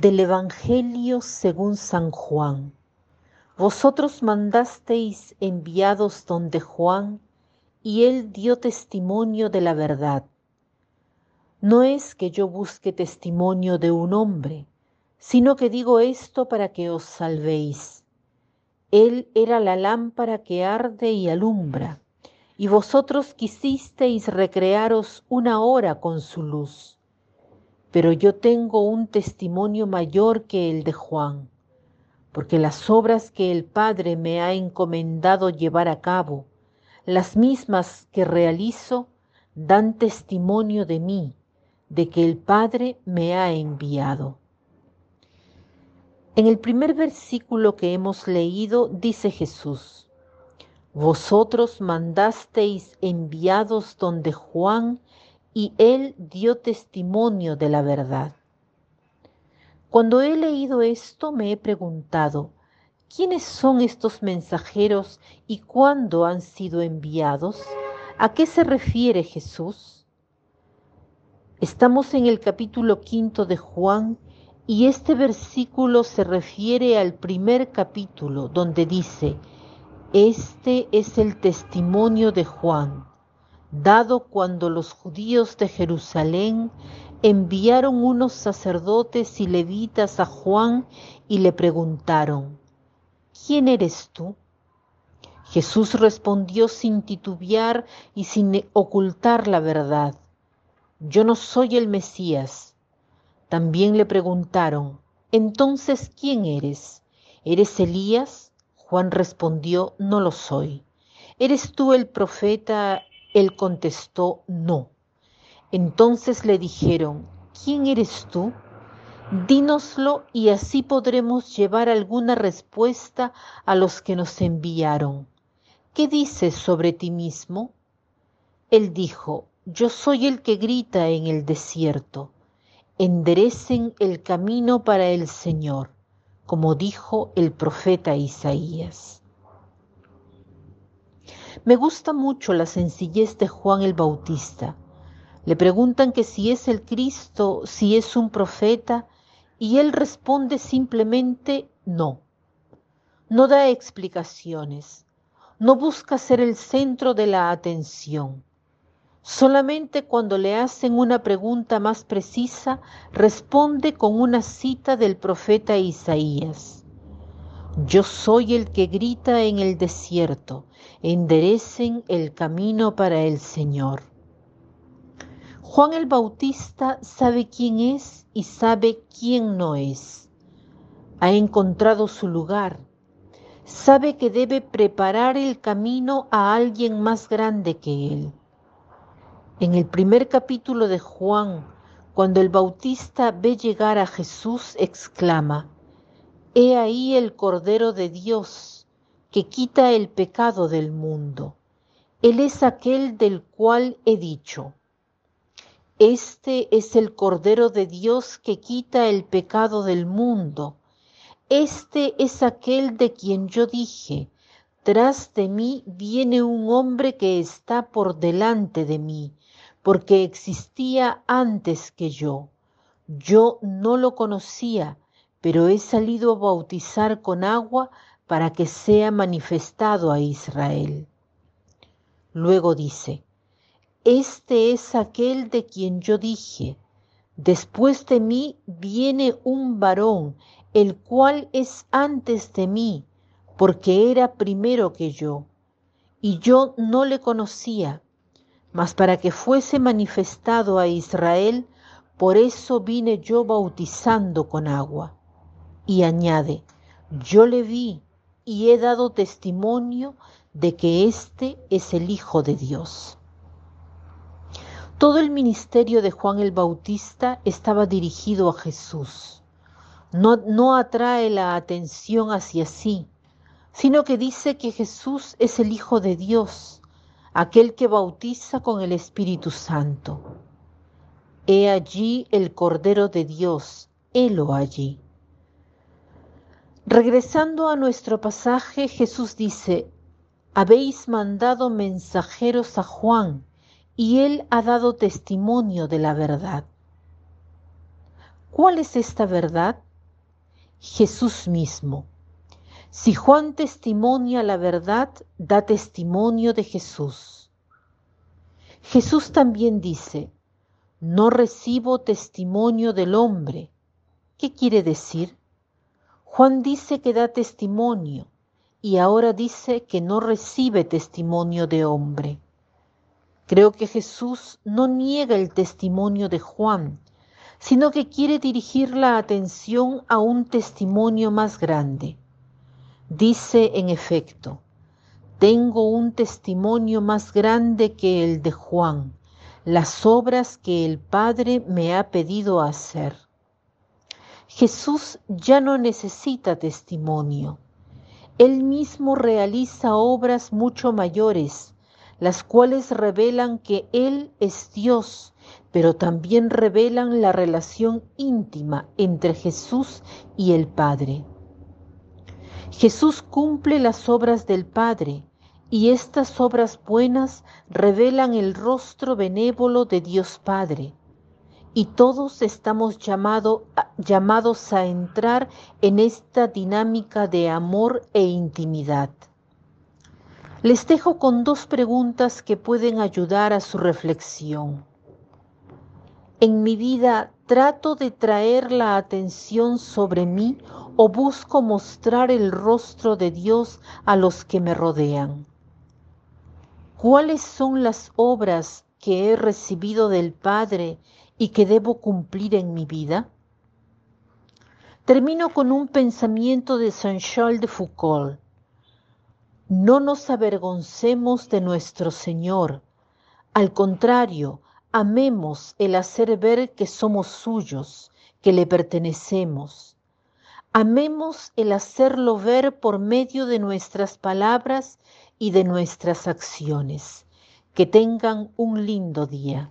Del Evangelio según San Juan. Vosotros mandasteis enviados donde Juan, y él dio testimonio de la verdad. No es que yo busque testimonio de un hombre, sino que digo esto para que os salvéis. Él era la lámpara que arde y alumbra, y vosotros quisisteis recrearos una hora con su luz pero yo tengo un testimonio mayor que el de Juan, porque las obras que el Padre me ha encomendado llevar a cabo, las mismas que realizo, dan testimonio de mí, de que el Padre me ha enviado. En el primer versículo que hemos leído dice Jesús, Vosotros mandasteis enviados donde Juan y él dio testimonio de la verdad. Cuando he leído esto me he preguntado, ¿quiénes son estos mensajeros y cuándo han sido enviados? ¿A qué se refiere Jesús? Estamos en el capítulo quinto de Juan y este versículo se refiere al primer capítulo donde dice, este es el testimonio de Juan dado cuando los judíos de Jerusalén enviaron unos sacerdotes y levitas a Juan y le preguntaron, ¿quién eres tú? Jesús respondió sin titubear y sin ocultar la verdad, yo no soy el Mesías. También le preguntaron, entonces, ¿quién eres? ¿Eres Elías? Juan respondió, no lo soy. ¿Eres tú el profeta él contestó, no. Entonces le dijeron, ¿quién eres tú? Dínoslo y así podremos llevar alguna respuesta a los que nos enviaron. ¿Qué dices sobre ti mismo? Él dijo, yo soy el que grita en el desierto, enderecen el camino para el Señor, como dijo el profeta Isaías. Me gusta mucho la sencillez de Juan el Bautista. Le preguntan que si es el Cristo, si es un profeta, y él responde simplemente no. No da explicaciones, no busca ser el centro de la atención. Solamente cuando le hacen una pregunta más precisa, responde con una cita del profeta Isaías. Yo soy el que grita en el desierto, enderecen el camino para el Señor. Juan el Bautista sabe quién es y sabe quién no es. Ha encontrado su lugar. Sabe que debe preparar el camino a alguien más grande que él. En el primer capítulo de Juan, cuando el Bautista ve llegar a Jesús, exclama, He ahí el Cordero de Dios que quita el pecado del mundo. Él es aquel del cual he dicho. Este es el Cordero de Dios que quita el pecado del mundo. Este es aquel de quien yo dije, tras de mí viene un hombre que está por delante de mí, porque existía antes que yo. Yo no lo conocía, pero he salido a bautizar con agua para que sea manifestado a Israel. Luego dice, Este es aquel de quien yo dije, después de mí viene un varón, el cual es antes de mí, porque era primero que yo, y yo no le conocía, mas para que fuese manifestado a Israel, por eso vine yo bautizando con agua y añade, yo le vi y he dado testimonio de que éste es el Hijo de Dios. Todo el ministerio de Juan el Bautista estaba dirigido a Jesús. No, no atrae la atención hacia sí, sino que dice que Jesús es el Hijo de Dios, aquel que bautiza con el Espíritu Santo. He allí el Cordero de Dios, helo allí. Regresando a nuestro pasaje, Jesús dice, habéis mandado mensajeros a Juan y él ha dado testimonio de la verdad. ¿Cuál es esta verdad? Jesús mismo. Si Juan testimonia la verdad, da testimonio de Jesús. Jesús también dice, no recibo testimonio del hombre. ¿Qué quiere decir? Juan dice que da testimonio y ahora dice que no recibe testimonio de hombre. Creo que Jesús no niega el testimonio de Juan, sino que quiere dirigir la atención a un testimonio más grande. Dice en efecto, tengo un testimonio más grande que el de Juan, las obras que el Padre me ha pedido hacer. Jesús ya no necesita testimonio. Él mismo realiza obras mucho mayores, las cuales revelan que Él es Dios, pero también revelan la relación íntima entre Jesús y el Padre. Jesús cumple las obras del Padre y estas obras buenas revelan el rostro benévolo de Dios Padre. Y todos estamos llamado, llamados a entrar en esta dinámica de amor e intimidad. Les dejo con dos preguntas que pueden ayudar a su reflexión. En mi vida trato de traer la atención sobre mí o busco mostrar el rostro de Dios a los que me rodean? ¿Cuáles son las obras que he recibido del Padre y que debo cumplir en mi vida? Termino con un pensamiento de Saint-Charles de Foucault. No nos avergoncemos de nuestro Señor. Al contrario, amemos el hacer ver que somos suyos, que le pertenecemos. Amemos el hacerlo ver por medio de nuestras palabras y de nuestras acciones. Que tengan un lindo día.